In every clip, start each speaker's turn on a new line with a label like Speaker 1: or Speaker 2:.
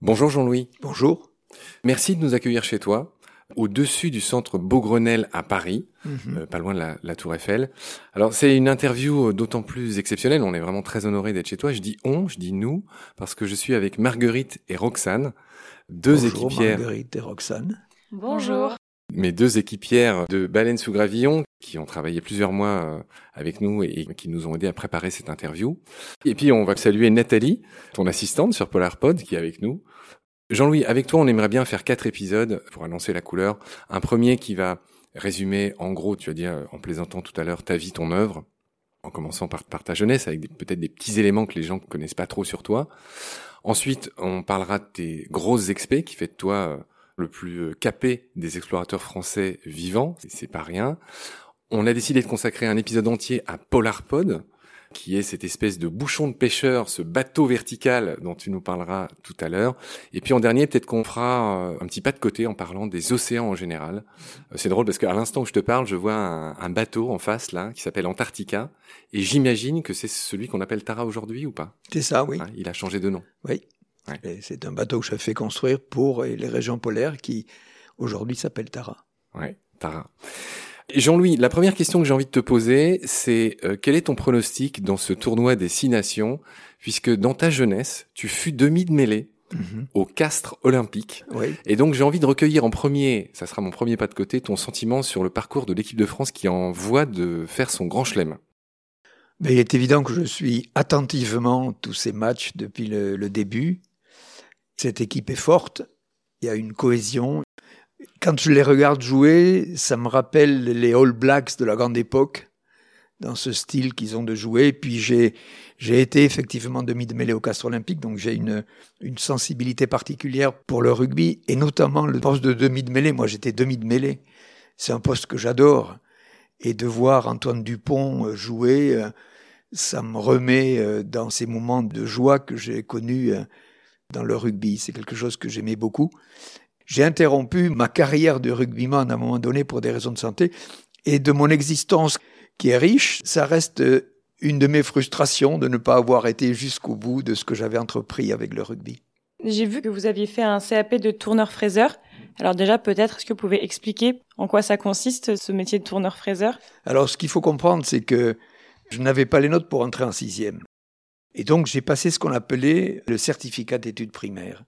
Speaker 1: Bonjour Jean-Louis.
Speaker 2: Bonjour.
Speaker 1: Merci de nous accueillir chez toi, au-dessus du centre Beaugrenelle à Paris,
Speaker 2: Mhm.
Speaker 1: euh, pas loin de la, la Tour Eiffel. Alors c'est une interview euh, d'autant plus exceptionnelle, on est vraiment très honoré d'être chez toi. Je dis on, je dis nous, parce que je suis avec Marguerite et Roxane, deux
Speaker 2: Bonjour,
Speaker 1: équipières,
Speaker 2: Marguerite et Roxane.
Speaker 3: Bonjour.
Speaker 1: Mes deux équipières de Baleine sous Gravillon, qui ont travaillé plusieurs mois euh, avec nous et qui nous ont aidé à préparer cette interview. Et puis on va saluer Nathalie, ton assistante sur PolarPod, qui est avec nous. Jean-Louis, avec toi, on aimerait bien faire quatre épisodes pour annoncer la couleur. Un premier qui va résumer, en gros, tu as dit en plaisantant tout à l'heure, ta vie, ton œuvre, en commençant par, ta jeunesse, avec peut-être des petits éléments que les gens connaissent pas trop sur toi. Ensuite, on parlera de tes grosses expés, qui fait de toi euh, le plus euh, capé des explorateurs français vivants, c'est- pas rien. On a décidé de consacrer un épisode entier à PolarPod, qui est cette espèce de bouchon de pêcheur, ce bateau vertical dont tu nous parleras tout à l'heure. Et puis en dernier, peut-être qu'on fera euh, un petit pas de côté en parlant des océans en général. Euh, C'est drôle parce qu'à l'instant où je te parle, je vois un, un bateau en face là qui s'appelle Antarctica, et j'imagine que c'est celui qu'on appelle Tara aujourd'hui ou pas?
Speaker 2: C'est ça, oui.
Speaker 1: Hein, Il a changé de nom.
Speaker 2: Oui.
Speaker 1: Ouais.
Speaker 2: C'est un bateau que j'ai fait construire pour les régions polaires qui aujourd'hui s'appelle Tara.
Speaker 1: Ouais, Tara. Jean-Louis, la première question que j'ai envie de te poser, c'est euh, quel est ton pronostic dans ce tournoi des six nations, puisque dans ta jeunesse, tu fus demi de mêlée
Speaker 2: Mhm.
Speaker 1: au Castres olympique.
Speaker 2: Oui.
Speaker 1: Et donc j'ai envie de recueillir en premier, ça sera mon premier pas de côté, ton sentiment sur le parcours de l'équipe de France qui est en voie de faire son grand chelem.
Speaker 2: Mais il est évident que je suis attentivement tous ces matchs depuis le, le début. Cette équipe est forte. Il y a une cohésion. Quand je les regarde jouer, ça me rappelle les All Blacks de la grande époque, dans ce style qu'ils ont de jouer. Puis j'ai, j'ai été effectivement demi de mêlée au Castre Olympique, donc j'ai une, une sensibilité particulière pour le rugby, et notamment le poste de demi de mêlée. Moi, j'étais demi de mêlée. C'est un poste que j'adore. Et de voir Antoine Dupont euh, jouer, euh, ça me remet euh, dans ces moments de joie que j'ai connus dans le rugby. C'est quelque chose que j'aimais beaucoup. J'ai interrompu ma carrière de rugbyman à un moment donné pour des raisons de santé. Et de mon existence qui est riche, ça reste euh, une de mes frustrations de ne pas avoir été jusqu'au bout de ce que j'avais entrepris avec le rugby.
Speaker 3: J'ai vu que vous aviez fait un CAP de tourneur-fraiseur. Alors déjà, peut-être, est-ce que vous pouvez expliquer en quoi ça consiste, ce métier de tourneur-fraiseur
Speaker 2: Alors, ce qu'il faut comprendre, c'est que je n'avais pas les notes pour entrer en sixième. Et donc, j'ai passé ce qu'on appelait le certificat d'études primaires.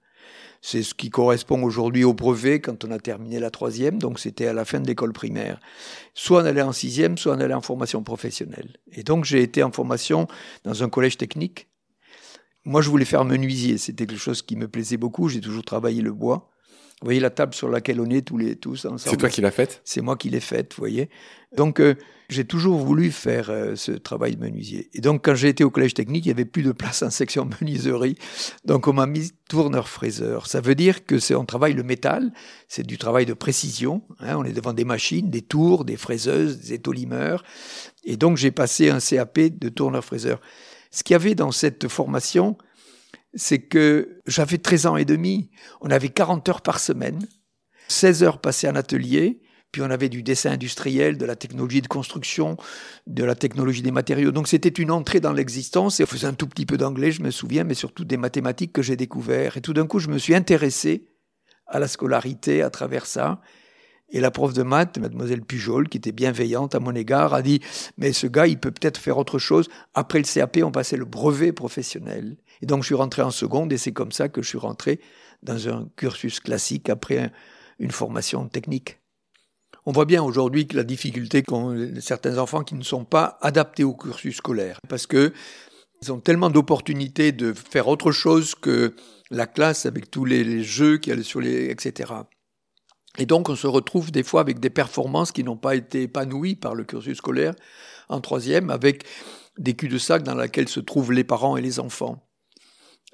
Speaker 2: C'est ce qui correspond aujourd'hui au brevet quand on a terminé la troisième, donc c'était à la fin de l'école primaire. Soit on allait en sixième, soit on allait en formation professionnelle. Et donc, j'ai été en formation dans un collège technique. Moi, je voulais faire menuisier, c'était quelque chose qui me plaisait beaucoup, j'ai toujours travaillé le bois. Vous voyez la table sur laquelle on est tous les tous ensemble.
Speaker 1: C'est toi qui l'as faite?
Speaker 2: C'est moi qui l'ai faite, vous voyez. Donc, euh, j'ai toujours voulu faire euh, ce travail de menuisier. Et donc, quand j'ai été au collège technique, il y avait plus de place en section menuiserie. Donc, on m'a mis tourneur-fraiseur. Ça veut dire que c'est on travaille le métal, c'est du travail de précision. hein. on est devant des machines, des tours, des fraiseuses, des étolimeurs. Et donc, j'ai passé un CAP de tourneur-fraiseur. Ce qu'il y avait dans cette formation, c'est que j'avais 13 ans et demi. On avait 40 heures par semaine, 16 heures passées en atelier, puis on avait du dessin industriel, de la technologie de construction, de la technologie des matériaux. Donc c'était une entrée dans l'existence et on faisait un tout petit peu d'anglais, je me souviens, mais surtout des mathématiques que j'ai découvert. Et tout d'un coup, je me suis intéressé à la scolarité à travers ça. Et la prof de maths, mademoiselle Pujol, qui était bienveillante à mon égard, a dit Mais ce gars, il peut peut-être faire autre chose. Après le CAP, on passait le brevet professionnel. Et donc, je suis rentré en seconde, et c'est comme ça que je suis rentré dans un cursus classique après un- une formation technique. On voit bien aujourd'hui que la difficulté qu'ont certains enfants qui ne sont pas adaptés au cursus scolaire, parce que ils ont tellement d'opportunités de faire autre chose que la classe avec tous les, les jeux qu'il y a sur les, etc. Et donc, on se retrouve des fois avec des performances qui n'ont pas été épanouies par le cursus scolaire en troisième, avec des culs-de-sac dans lesquels se trouvent les parents et les enfants.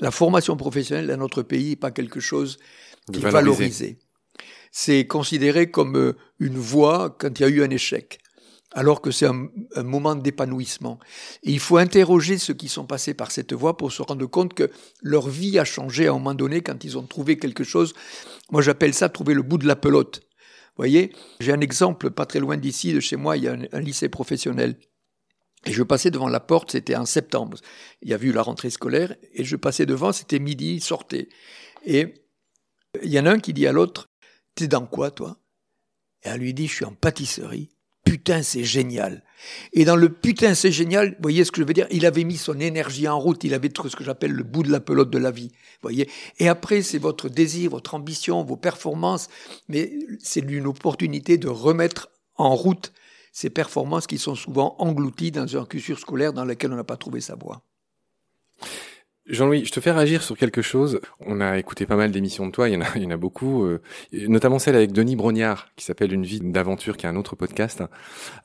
Speaker 2: La formation professionnelle dans notre pays n'est pas quelque chose qui est valorisé. C'est considéré comme euh, une voie quand il y a eu un échec, alors que c'est un, moment d'épanouissement. Et il faut interroger ceux qui sont passés par cette voie pour se rendre compte que leur vie a changé à un moment donné quand ils ont trouvé quelque chose. Moi, j'appelle ça trouver le bout de la pelote. Vous voyez, j'ai un exemple pas très loin d'ici, de chez moi, il y a un, lycée professionnel. Et je passais devant la porte, c'était en septembre. Il y a eu la rentrée scolaire, et je passais devant, c'était midi, sortait. Et il y en a un qui dit à l'autre, t'es dans quoi, toi? Et elle lui dit, je suis en pâtisserie. Putain, c'est génial. Et dans le putain, c'est génial, vous voyez ce que je veux dire? Il avait mis son énergie en route, il avait ce que j'appelle le bout de la pelote de la vie. voyez? Et après, c'est votre désir, votre ambition, vos performances, mais c'est une opportunité de remettre en route ces performances qui sont souvent englouties dans un cursus scolaire dans lequel on n'a pas trouvé sa voie.
Speaker 1: Jean-Louis, je te fais réagir sur quelque chose. On a écouté pas mal d'émissions de toi, il y en a, il y en a beaucoup, euh, notamment celle avec Denis Brognard, qui s'appelle Une vie d'aventure, qui est un autre podcast.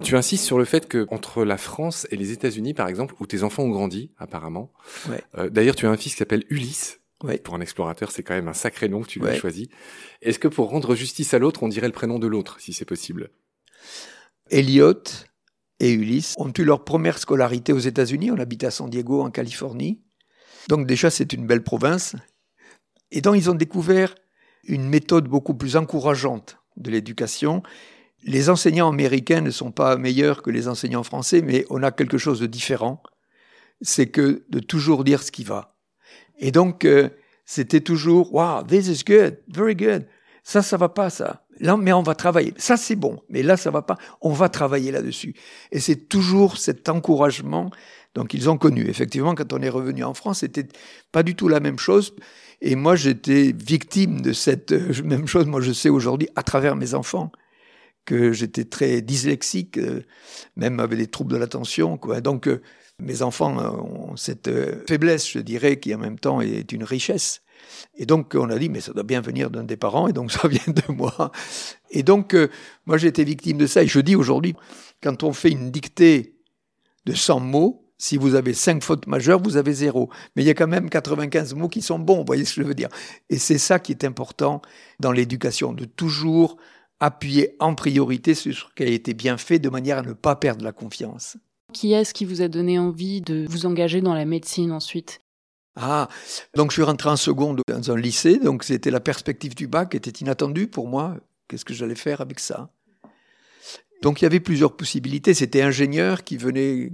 Speaker 1: Tu insistes sur le fait que entre la France et les États-Unis, par exemple, où tes enfants ont grandi, apparemment.
Speaker 2: Ouais.
Speaker 1: Euh, D'ailleurs, tu as un fils qui s'appelle Ulysse.
Speaker 2: Ouais.
Speaker 1: Pour un explorateur, c'est quand même un sacré nom que tu lui as
Speaker 2: Ouais.
Speaker 1: choisi. Est-ce que pour rendre justice à l'autre, on dirait le prénom de l'autre, si c'est possible?
Speaker 2: Elliot et Ulysse ont eu leur première scolarité aux États-Unis. On habitait à San Diego, en Californie. Donc déjà, c'est une belle province. Et donc, ils ont découvert une méthode beaucoup plus encourageante de l'éducation. Les enseignants américains ne sont pas meilleurs que les enseignants français, mais on a quelque chose de différent. C'est que de toujours dire ce qui va. Et donc, euh, c'était toujours, wow, this is good, very good. Ça, ça va pas, ça. Là, mais on va travailler. Ça, c'est bon. Mais là, ça va pas. On va travailler là-dessus. Et c'est toujours cet encouragement. Donc, ils ont connu. Effectivement, quand on est revenu en France, c'était pas du tout la même chose. Et moi, j'étais victime de cette euh, même chose. Moi, je sais aujourd'hui, à travers mes enfants, que j'étais très dyslexique, euh, même avec des troubles de l'attention. Donc, euh, mes enfants ont cette faiblesse, je dirais, qui en même temps est une richesse. Et donc, on a dit, mais ça doit bien venir d'un des parents, et donc ça vient de moi. Et donc, euh, moi, j'ai été victime de ça. Et je dis aujourd'hui, quand on fait une dictée de 100 mots, si vous avez 5 fautes majeures, vous avez zéro. Mais il y a quand même 95 mots qui sont bons, vous voyez ce que je veux dire. Et c'est ça qui est important dans l'éducation, de toujours appuyer en priorité sur ce qui a été bien fait, de manière à ne pas perdre la confiance.
Speaker 4: Qui est-ce qui vous a donné envie de vous engager dans la médecine ensuite?
Speaker 2: Ah, donc je suis rentré en seconde dans un lycée, donc c'était la perspective du bac était inattendue pour moi. Qu'est-ce que j'allais faire avec ça? Donc il y avait plusieurs possibilités. C'était ingénieur qui venait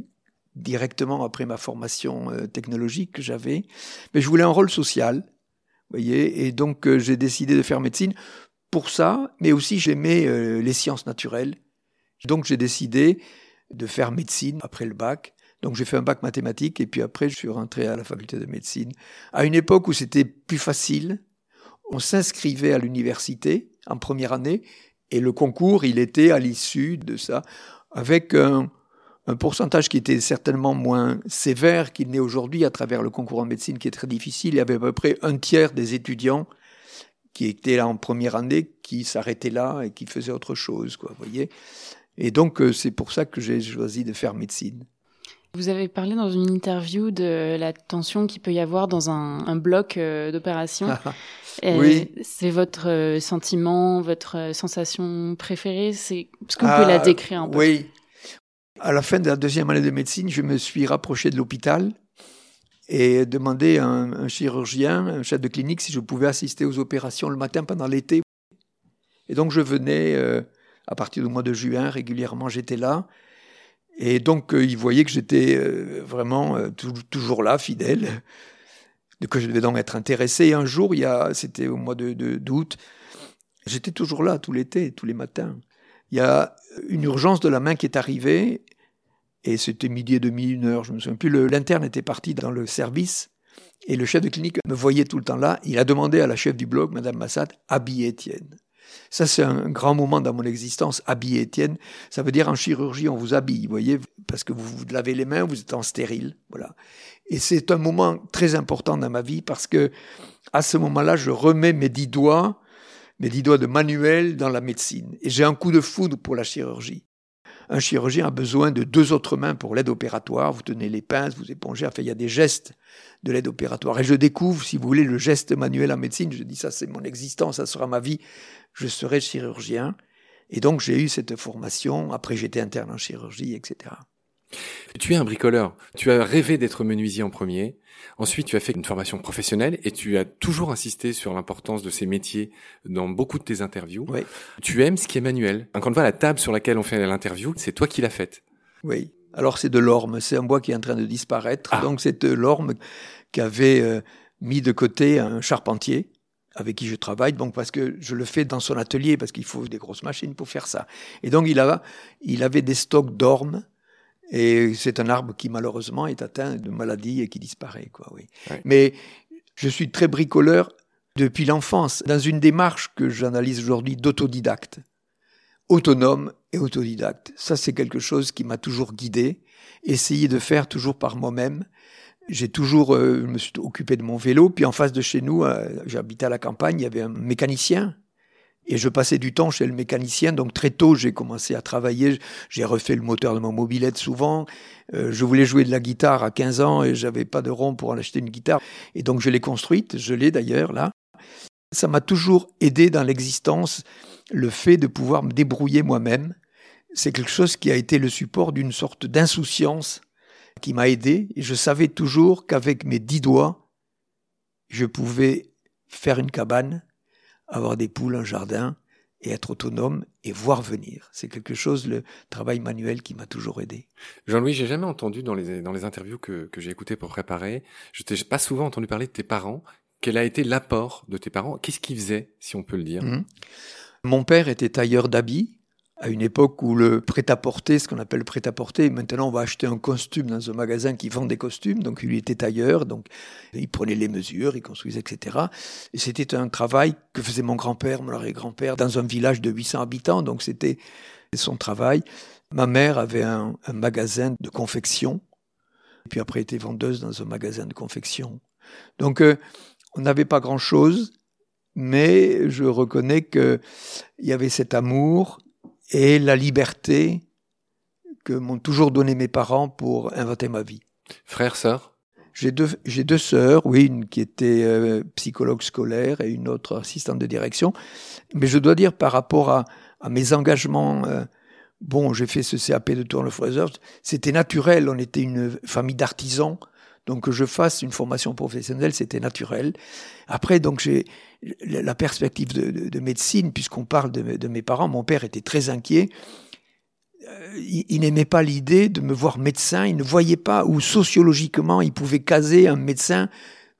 Speaker 2: directement après ma formation euh, technologique que j'avais, mais je voulais un rôle social, voyez, et donc euh, j'ai décidé de faire médecine pour ça, mais aussi j'aimais euh, les sciences naturelles. Donc j'ai décidé de faire médecine après le bac. Donc j'ai fait un bac mathématique et puis après je suis rentré à la faculté de médecine. À une époque où c'était plus facile, on s'inscrivait à l'université en première année et le concours, il était à l'issue de ça avec un, un pourcentage qui était certainement moins sévère qu'il n'est aujourd'hui à travers le concours en médecine qui est très difficile. Il y avait à peu près un tiers des étudiants qui étaient là en première année qui s'arrêtaient là et qui faisaient autre chose, quoi, voyez. Et donc euh, c'est pour ça que j'ai choisi de faire médecine.
Speaker 4: Vous avez parlé dans une interview de la tension qu'il peut y avoir dans un, un bloc euh, d'opération. Euh,
Speaker 2: Oui.
Speaker 4: C'est votre euh, sentiment, votre sensation préférée? Est-ce que vous
Speaker 2: Ah,
Speaker 4: pouvez la décrire un peu?
Speaker 2: Oui. À la fin de la deuxième année de médecine, je me suis rapproché de l'hôpital et demandé à un, un chirurgien, un chef de clinique, si je pouvais assister aux opérations le matin pendant l'été. Et donc je venais euh, à partir du mois de juin régulièrement, j'étais là. Et donc euh, il voyait que j'étais euh, vraiment euh, tou- toujours là, fidèle, que je devais donc être intéressé. Et un jour, c'était au mois de de- d'août, j'étais toujours là tout l'été, tous les matins. Il y a une urgence de la main qui est arrivée, et c'était midi et demi, une heure, je me souviens plus. L'interne était parti dans le service, et le chef de clinique me voyait tout le temps là. Il a demandé à la chef du bloc, Madame Massad, habiller Étienne. Ça, c'est un grand moment dans mon existence, habiller Étienne. Ça veut dire en chirurgie, on vous habille, vous voyez, parce que vous vous lavez les mains, vous êtes en stérile, voilà. Et c'est un moment très important dans ma vie parce que à ce moment-là, je remets mes dix doigts, mes dix doigts de manuel dans la médecine. Et j'ai un coup de foudre pour la chirurgie. Un chirurgien a besoin de deux autres mains pour l'aide opératoire. Vous tenez les pinces, vous épongez. Enfin, il y a des gestes de l'aide opératoire. Et je découvre, si vous voulez, le geste manuel en médecine. Je dis, ça, c'est mon existence, ça sera ma vie. Je serai chirurgien. Et donc, j'ai eu cette formation. Après, j'étais interne en chirurgie, etc.
Speaker 1: Tu es un bricoleur. Tu as rêvé d'être menuisier en premier. Ensuite, tu as fait une formation professionnelle et tu as toujours insisté sur l'importance de ces métiers dans beaucoup de tes interviews.
Speaker 2: Oui.
Speaker 1: Tu aimes ce qui est manuel. Encore une fois, la table sur laquelle on fait l'interview, c'est toi qui l'as faite.
Speaker 2: Oui. Alors c'est de l'orme, c'est un bois qui est en train de disparaître.
Speaker 1: Ah.
Speaker 2: Donc c'est de l'orme qu'avait euh, mis de côté un charpentier avec qui je travaille, donc parce que je le fais dans son atelier, parce qu'il faut des grosses machines pour faire ça. Et donc il, a, il avait des stocks d'orme, et c'est un arbre qui malheureusement est atteint de maladie et qui disparaît. Quoi, oui.
Speaker 1: Ouais.
Speaker 2: Mais je suis très bricoleur depuis l'enfance, dans une démarche que j'analyse aujourd'hui d'autodidacte, autonome et autodidacte. Ça, c'est quelque chose qui m'a toujours guidé, essayer de faire toujours par moi-même. J'ai toujours, euh, je me suis occupé de mon vélo, puis en face de chez nous, euh, j'habitais à la campagne, il y avait un mécanicien, et je passais du temps chez le mécanicien, donc très tôt j'ai commencé à travailler, j'ai refait le moteur de mon mobilette souvent, Euh, je voulais jouer de la guitare à 15 ans et j'avais pas de rond pour en acheter une guitare, et donc je l'ai construite, je l'ai d'ailleurs là. Ça m'a toujours aidé dans l'existence, le fait de pouvoir me débrouiller moi-même. C'est quelque chose qui a été le support d'une sorte d'insouciance qui m'a aidé, et je savais toujours qu'avec mes dix doigts, je pouvais faire une cabane, avoir des poules, un jardin, et être autonome et voir venir. C'est quelque chose, le travail manuel qui m'a toujours aidé.
Speaker 1: Jean-Louis, j'ai jamais entendu dans les, dans les interviews que, que j'ai écoutées pour préparer, je t'ai pas souvent entendu parler de tes parents. Quel a été l'apport de tes parents? Qu'est-ce qu'ils faisaient, si on peut le dire?
Speaker 2: Mhm. Mon père était tailleur d'habits à une époque où le prêt-à-porter, ce qu'on appelle le prêt-à-porter, maintenant on va acheter un costume dans un magasin qui vend des costumes, donc il était tailleur, donc il prenait les mesures, il construisait, etc. Et c'était un travail que faisait mon grand-père, mon arrière-grand-père, dans un village de 800 habitants, donc c'était son travail. Ma mère avait un, magasin de confection, et puis après était vendeuse dans un magasin de confection. Donc euh, on n'avait pas grand-chose, mais je reconnais qu'il y avait cet amour et la liberté que m'ont toujours donné mes parents pour inventer ma vie.
Speaker 1: Frères, sœurs
Speaker 2: J'ai deux, j'ai deux sœurs, oui, une qui était euh, psychologue scolaire et une autre assistante de direction. Mais je dois dire, par rapport à, à mes engagements, euh, bon, j'ai fait ce CAP de tourne-fraiseur, c'était naturel, on était une famille d'artisans, donc que je fasse une formation professionnelle, c'était naturel. Après, donc j'ai la perspective de, de, de médecine, puisqu'on parle de, de, mes parents, mon père était très inquiet. Euh, il, il n'aimait pas l'idée de me voir médecin, il ne voyait pas où sociologiquement il pouvait caser un médecin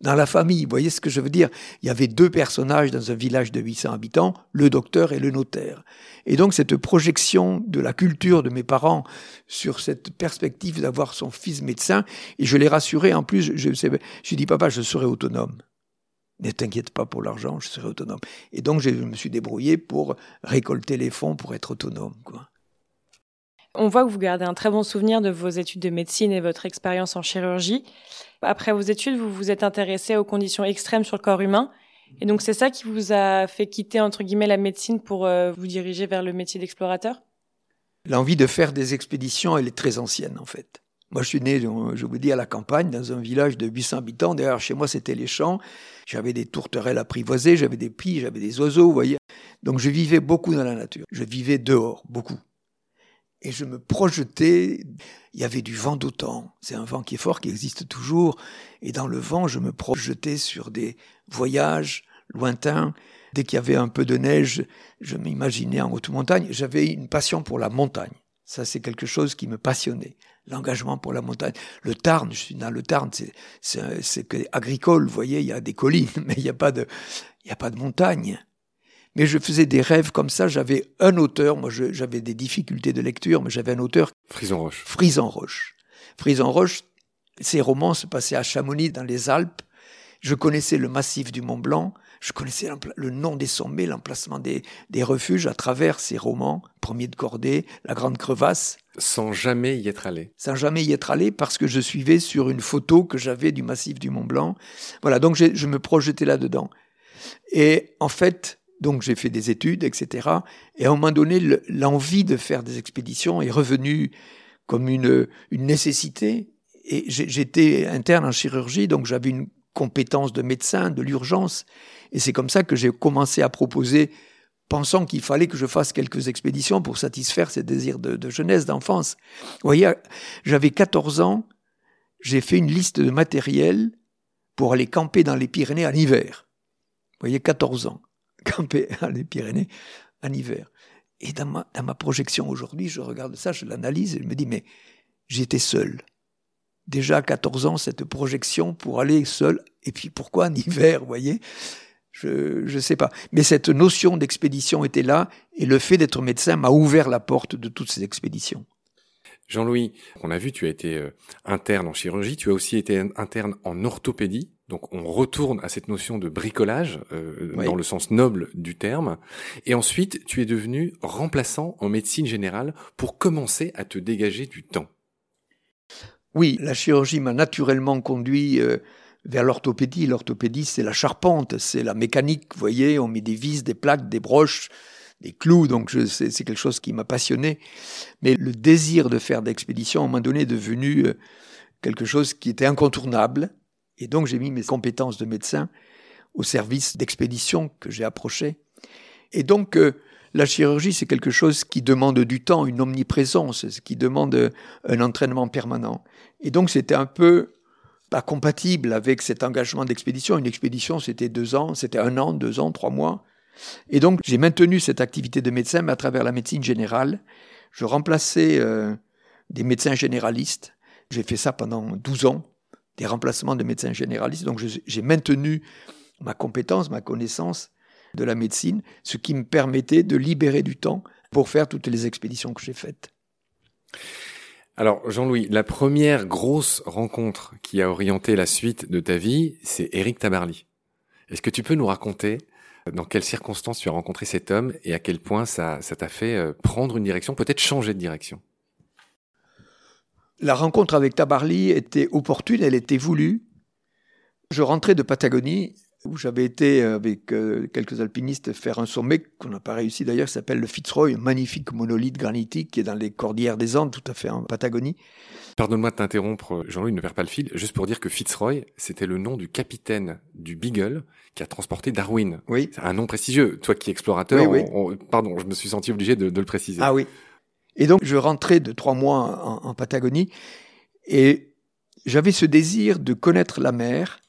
Speaker 2: dans la famille. Vous voyez ce que je veux dire? Il y avait deux personnages dans un village de 800 habitants, le docteur et le notaire. Et donc cette projection de la culture de mes parents sur cette perspective d'avoir son fils médecin, et je l'ai rassuré en plus, je, je, je dis papa, je serai autonome. Ne t'inquiète pas pour l'argent, je serai autonome. Et donc je me suis débrouillé pour récolter les fonds pour être autonome. Quoi.
Speaker 3: On voit que vous gardez un très bon souvenir de vos études de médecine et votre expérience en chirurgie. Après vos études, vous vous êtes intéressé aux conditions extrêmes sur le corps humain. Et donc c'est ça qui vous a fait quitter entre guillemets la médecine pour euh, vous diriger vers le métier d'explorateur?
Speaker 2: L'envie de faire des expéditions, elle est très ancienne en fait. Moi, je suis né, je vous dis, à la campagne, dans un village de 800 habitants. Derrière chez moi, c'était les champs. J'avais des tourterelles apprivoisées, j'avais des pies, j'avais des oiseaux, vous voyez. Donc, je vivais beaucoup dans la nature. Je vivais dehors, beaucoup. Et je me projetais. Il y avait du vent d'autant. C'est un vent qui est fort, qui existe toujours. Et dans le vent, je me projetais sur des voyages lointains. Dès qu'il y avait un peu de neige, je m'imaginais en haute montagne. J'avais une passion pour la montagne. Ça, c'est quelque chose qui me passionnait. L'engagement pour la montagne. Le Tarn, je suis dans le Tarn, c'est agricole, vous voyez, il y a des collines, mais il n'y a pas de, il a pas de montagne. Mais je faisais des rêves comme ça. J'avais un auteur, moi j'avais des difficultés de lecture, mais j'avais un auteur.
Speaker 1: Frison Roche.
Speaker 2: Frison Roche. Frison Roche, ses romans se passaient à Chamonix, dans les Alpes. Je connaissais le massif du Mont Blanc. Je connaissais le nom des sommets, l'emplacement des, des, refuges à travers ces romans, Premier de Cordée, La Grande Crevasse.
Speaker 1: Sans jamais y être allé.
Speaker 2: Sans jamais y être allé parce que je suivais sur une photo que j'avais du massif du Mont Blanc. Voilà, donc je me projetais là-dedans. Et en fait, donc j'ai fait des études, etc. Et à un moment donné, l'envie de faire des expéditions est revenue comme une, une nécessité. Et j'étais interne en chirurgie, donc j'avais une compétence de médecin, de l'urgence. Et c'est comme ça que j'ai commencé à proposer, pensant qu'il fallait que je fasse quelques expéditions pour satisfaire ces désirs de, de jeunesse, d'enfance. Vous voyez, j'avais 14 ans, j'ai fait une liste de matériel pour aller camper dans les Pyrénées en hiver. Vous voyez, 14 ans, camper dans les Pyrénées en hiver. Et dans ma, dans ma projection aujourd'hui, je regarde ça, je l'analyse et je me dis, mais j'étais seul. Déjà à 14 ans, cette projection pour aller seul. Et puis pourquoi en hiver, vous voyez? Je ne sais pas. Mais cette notion d'expédition était là, et le fait d'être médecin m'a ouvert la porte de toutes ces expéditions.
Speaker 1: Jean-Louis, on a vu, tu as été euh, interne en chirurgie, tu as aussi été interne en orthopédie. Donc on retourne à cette notion de bricolage euh, dans le sens noble du terme. Et ensuite, tu es devenu remplaçant en médecine générale pour commencer à te dégager du temps.
Speaker 2: Oui, la chirurgie m'a naturellement conduit euh, vers l'orthopédie. L'orthopédie, c'est la charpente, c'est la mécanique. Vous voyez, on met des vis, des plaques, des broches, des clous. Donc c'est quelque chose qui m'a passionné. Mais le désir de faire d'expédition, à un moment donné, est devenu euh, quelque chose qui était incontournable. Et donc j'ai mis mes compétences de médecin au service d'expédition que j'ai approché. Et donc euh, la chirurgie, c'est quelque chose qui demande du temps, une omniprésence, qui demande un entraînement permanent. Et donc c'était un peu pas compatible avec cet engagement d'expédition. Une expédition, c'était deux ans, c'était un an, deux ans, trois mois. Et donc j'ai maintenu cette activité de médecin, mais à travers la médecine générale. Je remplaçais euh, des médecins généralistes. J'ai fait ça pendant 12 ans, des remplacements de médecins généralistes. Donc j'ai maintenu ma compétence, ma connaissance de la médecine, ce qui me permettait de libérer du temps pour faire toutes les expéditions que j'ai faites.
Speaker 1: Alors Jean-Louis, la première grosse rencontre qui a orienté la suite de ta vie, c'est Éric Tabarly. Est-ce que tu peux nous raconter dans quelles circonstances tu as rencontré cet homme et à quel point ça t'a fait euh, prendre une direction, peut-être changer de direction?
Speaker 2: La rencontre avec Tabarly était opportune, elle était voulue. Je rentrais de Patagonie où j'avais été euh, avec euh, quelques alpinistes faire un sommet qu'on n'a pas réussi d'ailleurs, qui s'appelle le Fitzroy, un magnifique monolithe granitique qui est dans les cordillères des Andes, tout à fait en Patagonie.
Speaker 1: Pardonne-moi de t'interrompre, Jean-Louis, ne perds pas le fil, juste pour dire que Fitzroy, c'était le nom du capitaine du Beagle qui a transporté Darwin.
Speaker 2: Oui.
Speaker 1: C'est un nom prestigieux. Toi qui es explorateur, pardon, je me suis senti obligé de, le préciser.
Speaker 2: Ah oui. Et donc, je rentrais de trois mois en, Patagonie et j'avais ce désir de connaître la mer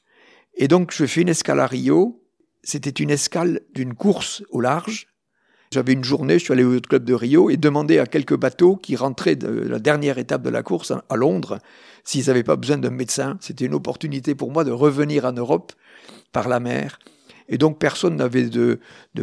Speaker 2: et donc, je fais une escale à Rio. C'était une escale d'une course au large. J'avais une journée, je suis allé au club de Rio et demandé à quelques bateaux qui rentraient de la dernière étape de la course à Londres s'ils n'avaient pas besoin d'un médecin. C'était une opportunité pour moi de revenir en Europe par la mer et donc personne n'avait de,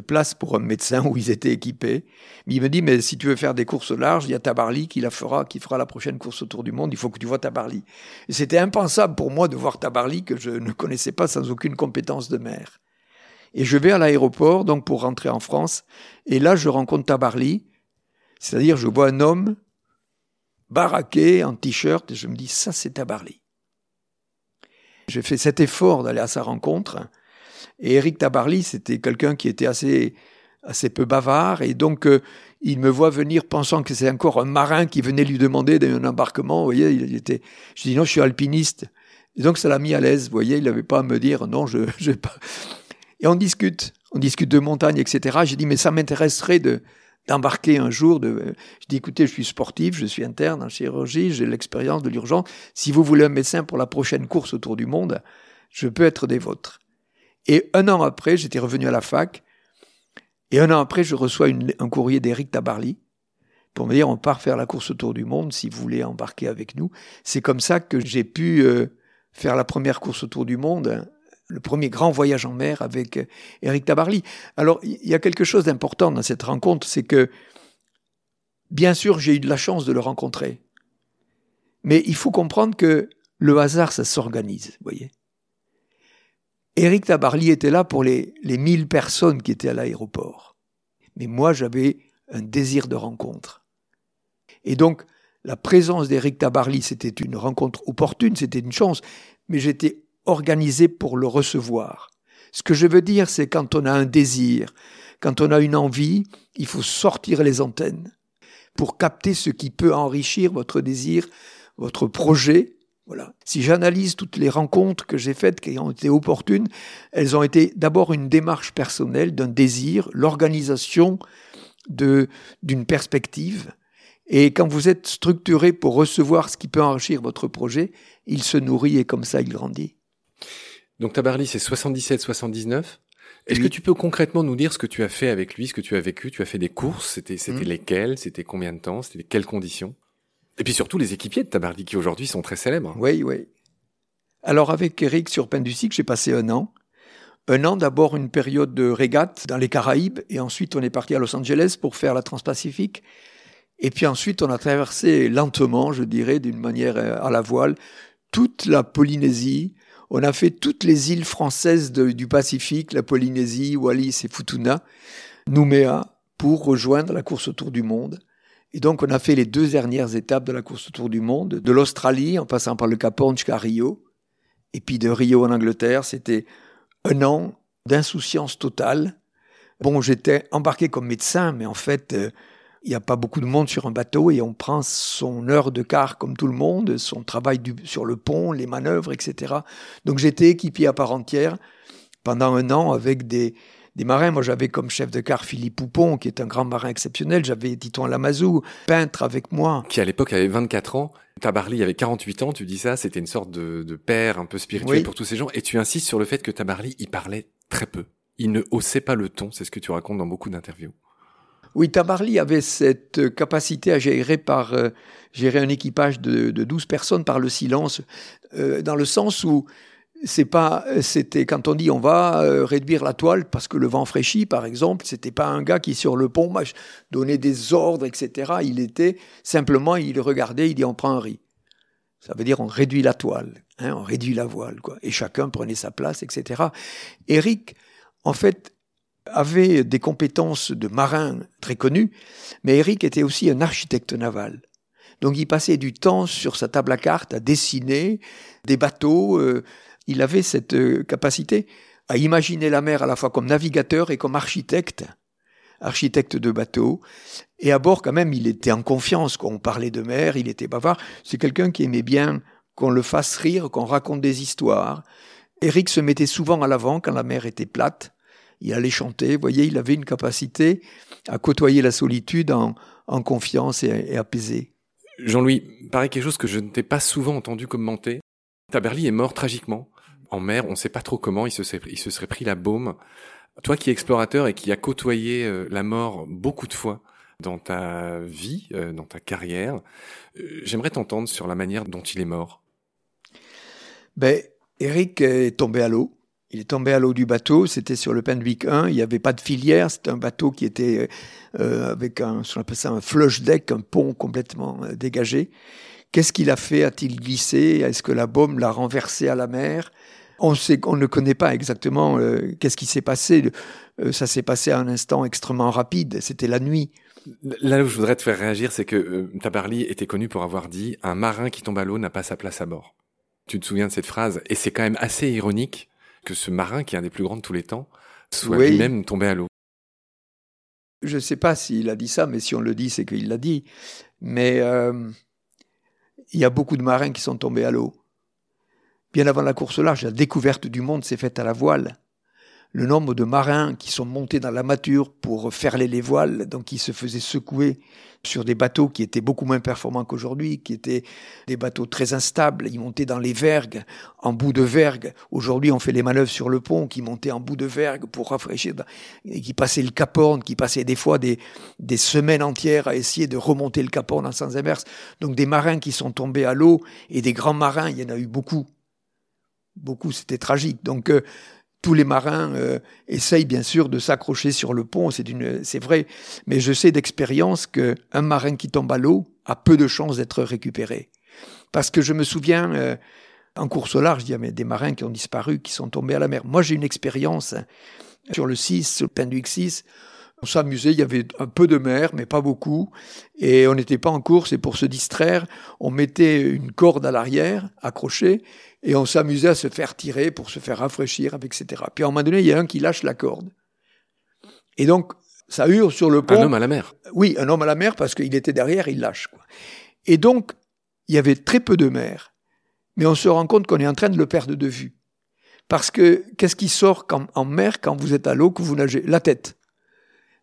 Speaker 2: place pour un médecin où ils étaient équipés. Mais il me dit, mais si tu veux faire des courses larges, il y a Tabarly qui la fera, qui fera la prochaine course autour du monde, il faut que tu vois Tabarly. C'était impensable pour moi de voir Tabarly que je ne connaissais pas sans aucune compétence de mer. Et je vais à l'aéroport, donc pour rentrer en France, et là je rencontre Tabarly, c'est-à-dire je vois un homme baraqué en t-shirt, et je me dis, ça c'est Tabarly. J'ai fait cet effort d'aller à sa rencontre, et Eric Tabarly, c'était quelqu'un qui était assez, assez peu bavard. Et donc, euh, il me voit venir pensant que c'est encore un marin qui venait lui demander d'un embarquement. Vous voyez, il était. Je dis non, je suis alpiniste. Et donc, ça l'a mis à l'aise. Voyez, il n'avait pas à me dire non, je, je pas. Et on discute. On discute de montagne, etc. J'ai dit, mais ça m'intéresserait de, d'embarquer un jour. De... Je dis, écoutez, je suis sportif, je suis interne en chirurgie, j'ai l'expérience de l'urgence. Si vous voulez un médecin pour la prochaine course autour du monde, je peux être des vôtres. Et un an après, j'étais revenu à la fac. Et un an après, je reçois un courrier d'Éric Tabarly pour me dire on part faire la course autour du monde si vous voulez embarquer avec nous. C'est comme ça que j'ai pu euh, faire la première course autour du monde, le premier grand voyage en mer avec euh, Éric Tabarly. Alors, il y a quelque chose d'important dans cette rencontre, c'est que, bien sûr, j'ai eu de la chance de le rencontrer. Mais il faut comprendre que le hasard, ça s'organise, vous voyez. Éric Tabarly était là pour les, les 1000 personnes qui étaient à l'aéroport. Mais moi, j'avais un désir de rencontre. Et donc, la présence d'Éric Tabarly, c'était une rencontre opportune, c'était une chance, mais j'étais organisé pour le recevoir. Ce que je veux dire, c'est quand on a un désir, quand on a une envie, il faut sortir les antennes pour capter ce qui peut enrichir votre désir, votre projet, voilà. Si j'analyse toutes les rencontres que j'ai faites qui ont été opportunes, elles ont été d'abord une démarche personnelle, d'un désir, l'organisation d'une perspective. Et quand vous êtes structuré pour recevoir ce qui peut enrichir votre projet, il se nourrit et comme ça il grandit.
Speaker 1: Donc Tabarly, c'est 77-79. Est-ce que tu peux concrètement nous dire ce que tu as fait avec lui, ce que tu as vécu? Tu as fait des courses, c'était c'était mmh. lesquelles? C'était combien de temps? C'était quelles conditions? Et puis surtout les équipiers de Tabarly qui aujourd'hui sont très célèbres.
Speaker 2: Oui, oui. Alors avec Eric sur Pendusic, j'ai passé un an. Un an d'abord une période de régate dans les Caraïbes et ensuite on est parti à Los Angeles pour faire la Transpacifique. Et puis ensuite on a traversé lentement, je dirais, d'une manière euh, à la voile, toute la Polynésie. On a fait toutes les îles françaises du Pacifique, la Polynésie, Wallis et Futuna, Nouméa, pour rejoindre la course autour du monde. Et donc, on a fait les deux dernières étapes de la course autour du monde, de l'Australie, en passant par le Cap Horn jusqu'à Rio. Et puis de Rio en Angleterre, c'était un an d'insouciance totale. Bon, j'étais embarqué comme médecin, mais en fait, euh, il n'y a pas beaucoup de monde sur un bateau et on prend son heure de quart comme tout le monde, son travail sur le pont, les manœuvres, etc. Donc j'étais équipier à part entière pendant un an avec des, des marins. Moi, j'avais comme chef de car Philippe Poupon, qui est un grand marin exceptionnel. J'avais Titon Lamazou, peintre avec moi.
Speaker 1: Qui à l'époque avait 24 ans. Tabarly avait 48 ans, tu dis ça, c'était une sorte de, de père un peu spirituel pour tous ces gens. Et tu insistes sur le fait que Tabarly, il parlait très peu. Il ne haussait pas le ton, c'est ce que tu racontes dans beaucoup d'interviews.
Speaker 2: Oui, Tabarly avait cette capacité à gérer par euh, gérer un équipage de, de 12 personnes par le silence, euh, dans le sens où c'est pas, c'était quand on dit on va euh, réduire la toile parce que le vent fraîchit, par exemple, c'était pas un gars qui sur le pont donnait des ordres, etc. Il était simplement, il regardait, il dit on prend un riz. Ça veut dire on réduit la toile, hein, on réduit la voile, quoi. Et chacun prenait sa place, etc. Eric, en fait, avait des compétences de marin très connues, mais Eric était aussi un architecte naval. Donc il passait du temps sur sa table à cartes à dessiner des bateaux. Euh, il avait cette euh, capacité à imaginer la mer à la fois comme navigateur et comme architecte, architecte de bateau. Et à bord, quand même, il était en confiance. Quand on parlait de mer, il était bavard. C'est quelqu'un qui aimait bien qu'on le fasse rire, qu'on raconte des histoires. Eric se mettait souvent à l'avant quand la mer était plate. Il allait chanter. Vous voyez, il avait une capacité à côtoyer la solitude en, confiance et, et apaisé.
Speaker 1: Jean-Louis, paraît quelque chose que je ne t'ai pas souvent entendu commenter. Taberly est mort tragiquement en mer. On ne sait pas trop comment. Il se, serait, pris la baume. Toi qui es explorateur et qui a côtoyé euh, la mort beaucoup de fois dans ta vie, euh, dans ta carrière, euh, j'aimerais t'entendre sur la manière dont il est mort.
Speaker 2: Ben, Eric est tombé à l'eau. Il est tombé à l'eau du bateau, c'était sur le Penwick 1, il n'y avait pas de filière, c'était un bateau qui était avec un, ce qu'on appelle ça un flush deck, un pont complètement dégagé. Qu'est-ce qu'il a fait? A-t-il glissé? Est-ce que la baume l'a renversé à la mer? On, sait, on ne connaît pas exactement euh, qu'est-ce qui s'est passé. Euh, ça s'est passé à un instant extrêmement rapide. C'était la nuit.
Speaker 1: Là où je voudrais te faire réagir, c'est que euh, Tabarly était connu pour avoir dit un marin qui tombe à l'eau n'a pas sa place à bord. Tu te souviens de cette phrase? Et c'est quand même assez ironique que ce marin, qui est un des plus grands de tous les temps, soit lui-même tombé à l'eau.
Speaker 2: Je ne sais pas s'il a dit ça, mais si on le dit, c'est qu'il l'a dit. Mais il y a beaucoup de marins qui sont tombés à l'eau. Bien avant la course large, la découverte du monde s'est faite à la voile. Le nombre de marins qui sont montés dans la mature pour ferler les voiles, donc qui se faisaient secouer sur des bateaux qui étaient beaucoup moins performants qu'aujourd'hui, qui étaient des bateaux très instables. Ils montaient dans les vergues, en bout de vergue. Aujourd'hui, on fait les manœuvres sur le pont, qui montaient en bout de vergue pour rafraîchir, et qui passaient le Cap Horn, qui passaient des fois des, semaines entières à essayer de remonter le Cap Horn en sens inverse. Donc des marins qui sont tombés à l'eau, et des grands marins, il y en a eu beaucoup beaucoup, c'était tragique. Donc euh, tous les marins euh, essayent bien sûr de s'accrocher sur le pont, c'est vrai, mais je sais d'expérience que un marin qui tombe à l'eau a peu de chances d'être récupéré, parce que je me souviens euh, en course au large, il y a des marins qui ont disparu, qui sont tombés à la mer. Moi, j'ai une expérience sur le 6, sur le Penduic 6, on s'amusait, il y avait un peu de mer, mais pas beaucoup, et on n'était pas en course, et pour se distraire, on mettait une corde à l'arrière, accrochée, et on s'amusait à se faire tirer pour se faire rafraîchir, etc. Puis à un moment donné, il y a un qui lâche la corde. Et donc, ça hurle sur le pont.
Speaker 1: Un homme à la mer.
Speaker 2: Oui, un homme à la mer, parce qu'il était derrière, il lâche. Quoi. Et donc, il y avait très peu de mer. Mais on se rend compte qu'on est en train de le perdre de vue. Parce que qu'est-ce qui sort en mer quand vous êtes à l'eau, que vous nagez? La tête.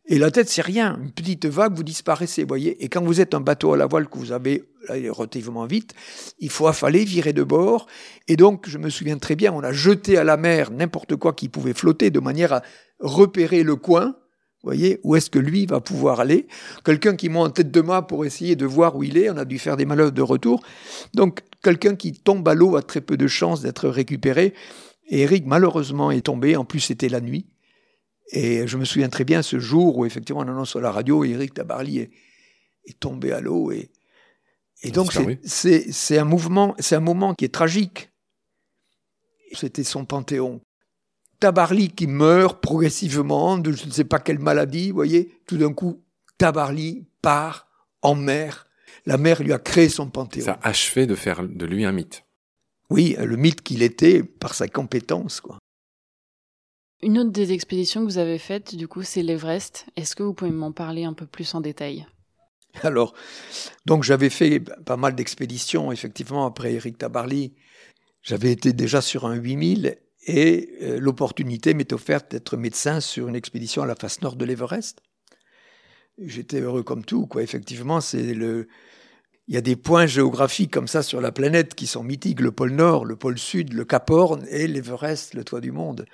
Speaker 2: Et la tête, c'est rien. Une petite vague, vous disparaissez, voyez. Et quand vous êtes un bateau à la voile que vous avez, là, il est relativement vite, il faut affaler, virer de bord. Et donc, je me souviens très bien, on a jeté à la mer n'importe quoi qui pouvait flotter de manière à repérer le coin voyez, où est-ce que lui va pouvoir aller Quelqu'un qui monte en tête de mât pour essayer de voir où il est, on a dû faire des malheurs de retour. Donc, quelqu'un qui tombe à l'eau a très peu de chances d'être récupéré. Et Eric, malheureusement, est tombé. En plus, c'était la nuit. Et je me souviens très bien ce jour où, effectivement, on annonce sur la radio, Eric Tabarly est, est tombé à l'eau. Et, et donc, c'est un mouvement, c'est un moment qui est tragique. C'était son panthéon. Tabarly qui meurt progressivement de je ne sais pas quelle maladie, vous voyez, tout d'un coup, Tabarly part en mer. La mer lui a créé son panthéon.
Speaker 1: Ça a achevé de faire de lui un mythe.
Speaker 2: Oui, le mythe qu'il était par sa compétence, quoi.
Speaker 4: Une autre des expéditions que vous avez faites, du coup, c'est l'Everest. Est-ce que vous pouvez m'en parler un peu plus en détail?
Speaker 2: Alors, donc j'avais fait pas mal d'expéditions, effectivement, après Eric Tabarly. J'avais été déjà sur un 8000 et euh, l'opportunité m'est offerte d'être médecin sur une expédition à la face nord de l'Everest. J'étais heureux comme tout, quoi. Effectivement, c'est le. Il y a des points géographiques comme ça sur la planète qui sont mythiques le pôle Nord, le pôle Sud, le Cap Horn et l'Everest, le toit du monde.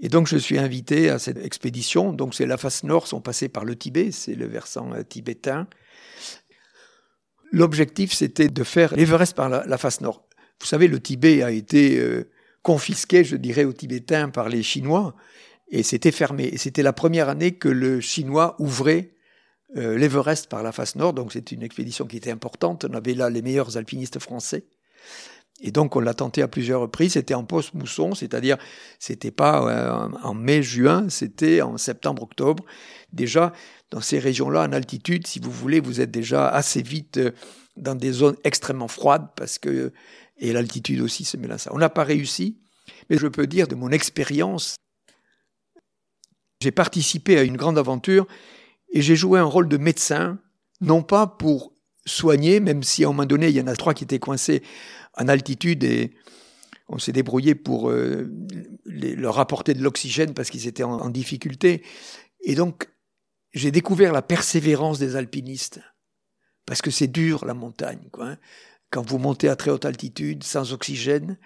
Speaker 2: Et donc je suis invité à cette expédition. Donc c'est la face nord, sont passés par le Tibet, c'est le versant euh, tibétain. L'objectif c'était de faire l'Everest par la, face nord. Vous savez, le Tibet a été euh, confisqué, je dirais, aux Tibétains par les Chinois, et c'était fermé. Et c'était la première année que le Chinois ouvrait euh, l'Everest par la face nord, donc c'était une expédition qui était importante. On avait là les meilleurs alpinistes français. Et donc on l'a tenté à plusieurs reprises. C'était en post-mousson, c'est-à-dire c'était pas euh, en mai-juin, c'était en septembre-octobre. Déjà dans ces régions-là, en altitude, si vous voulez, vous êtes déjà assez vite euh, dans des zones extrêmement froides parce que et l'altitude aussi se mêle à ça. On n'a pas réussi, mais je peux dire de mon expérience, j'ai participé à une grande aventure et j'ai joué un rôle de médecin, non pas pour soigner, même si à un moment donné, il y en a trois qui étaient coincés en altitude et on s'est débrouillé pour euh, leur apporter de l'oxygène parce qu'ils étaient en, difficulté. Et donc, j'ai découvert la persévérance des alpinistes. Parce que c'est dur, la montagne. Hein. Quand vous montez à très haute altitude, sans oxygène,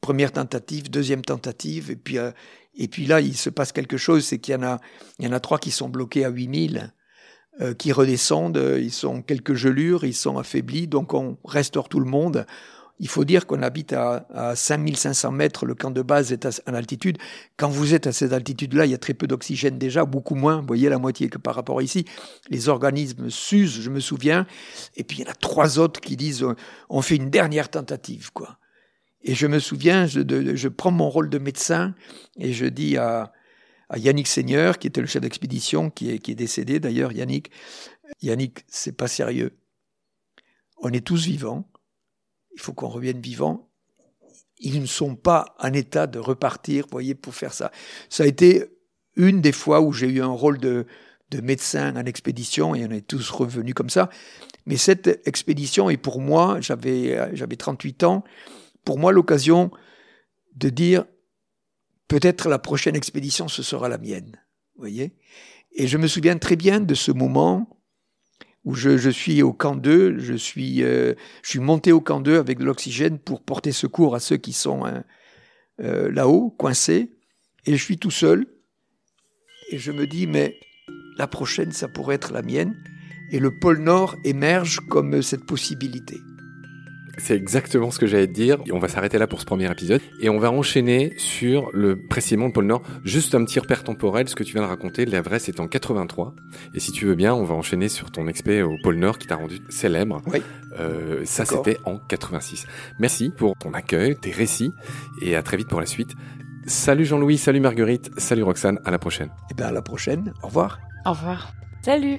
Speaker 2: première tentative, deuxième tentative, et puis, euh, et puis là, il se passe quelque chose, c'est qu'il y en a, il y en a trois qui sont bloqués à 8000, euh, qui redescendent, ils sont quelques gelures, ils sont affaiblis, donc on restaure tout le monde. Il faut dire qu'on habite à, à 5500 mètres, le camp de base est en altitude. Quand vous êtes à cette altitude-là, il y a très peu d'oxygène déjà, beaucoup moins, vous voyez la moitié que par rapport à ici. Les organismes s'usent, je me souviens. Et puis il y en a trois autres qui disent on fait une dernière tentative, quoi. Et je me souviens, je, je prends mon rôle de médecin et je dis à, à Yannick Seigneur, qui était le chef d'expédition, qui est, qui est décédé d'ailleurs, Yannick, Yannick, c'est pas sérieux. On est tous vivants il faut qu'on revienne vivant. Ils ne sont pas en état de repartir, voyez, pour faire ça. Ça a été une des fois où j'ai eu un rôle de, de médecin en expédition et on est tous revenus comme ça. Mais cette expédition est pour moi, j'avais, j'avais 38 ans, pour moi l'occasion de dire peut-être la prochaine expédition ce sera la mienne. voyez Et je me souviens très bien de ce moment où je, suis au camp 2, je suis, euh, je suis monté au camp 2 avec de l'oxygène pour porter secours à ceux qui sont hein, euh, là-haut, coincés, et je suis tout seul, et je me dis, mais la prochaine, ça pourrait être la mienne, et le pôle Nord émerge comme cette possibilité.
Speaker 1: C'est exactement ce que j'allais te dire. On va s'arrêter là pour ce premier épisode et on va enchaîner sur le précisément le pôle Nord. Juste un petit repère temporel, ce que tu viens de raconter, l'Everest est en 83. Et si tu veux bien, on va enchaîner sur ton expé au pôle Nord qui t'a rendu célèbre.
Speaker 2: Oui.
Speaker 1: Euh, ça, c'était en 86. Merci pour ton accueil, tes récits et à très vite pour la suite. Salut Jean-Louis, salut Marguerite, salut Roxane, à la prochaine.
Speaker 2: Et eh bien à la prochaine. Au revoir.
Speaker 4: Au revoir.
Speaker 3: Salut.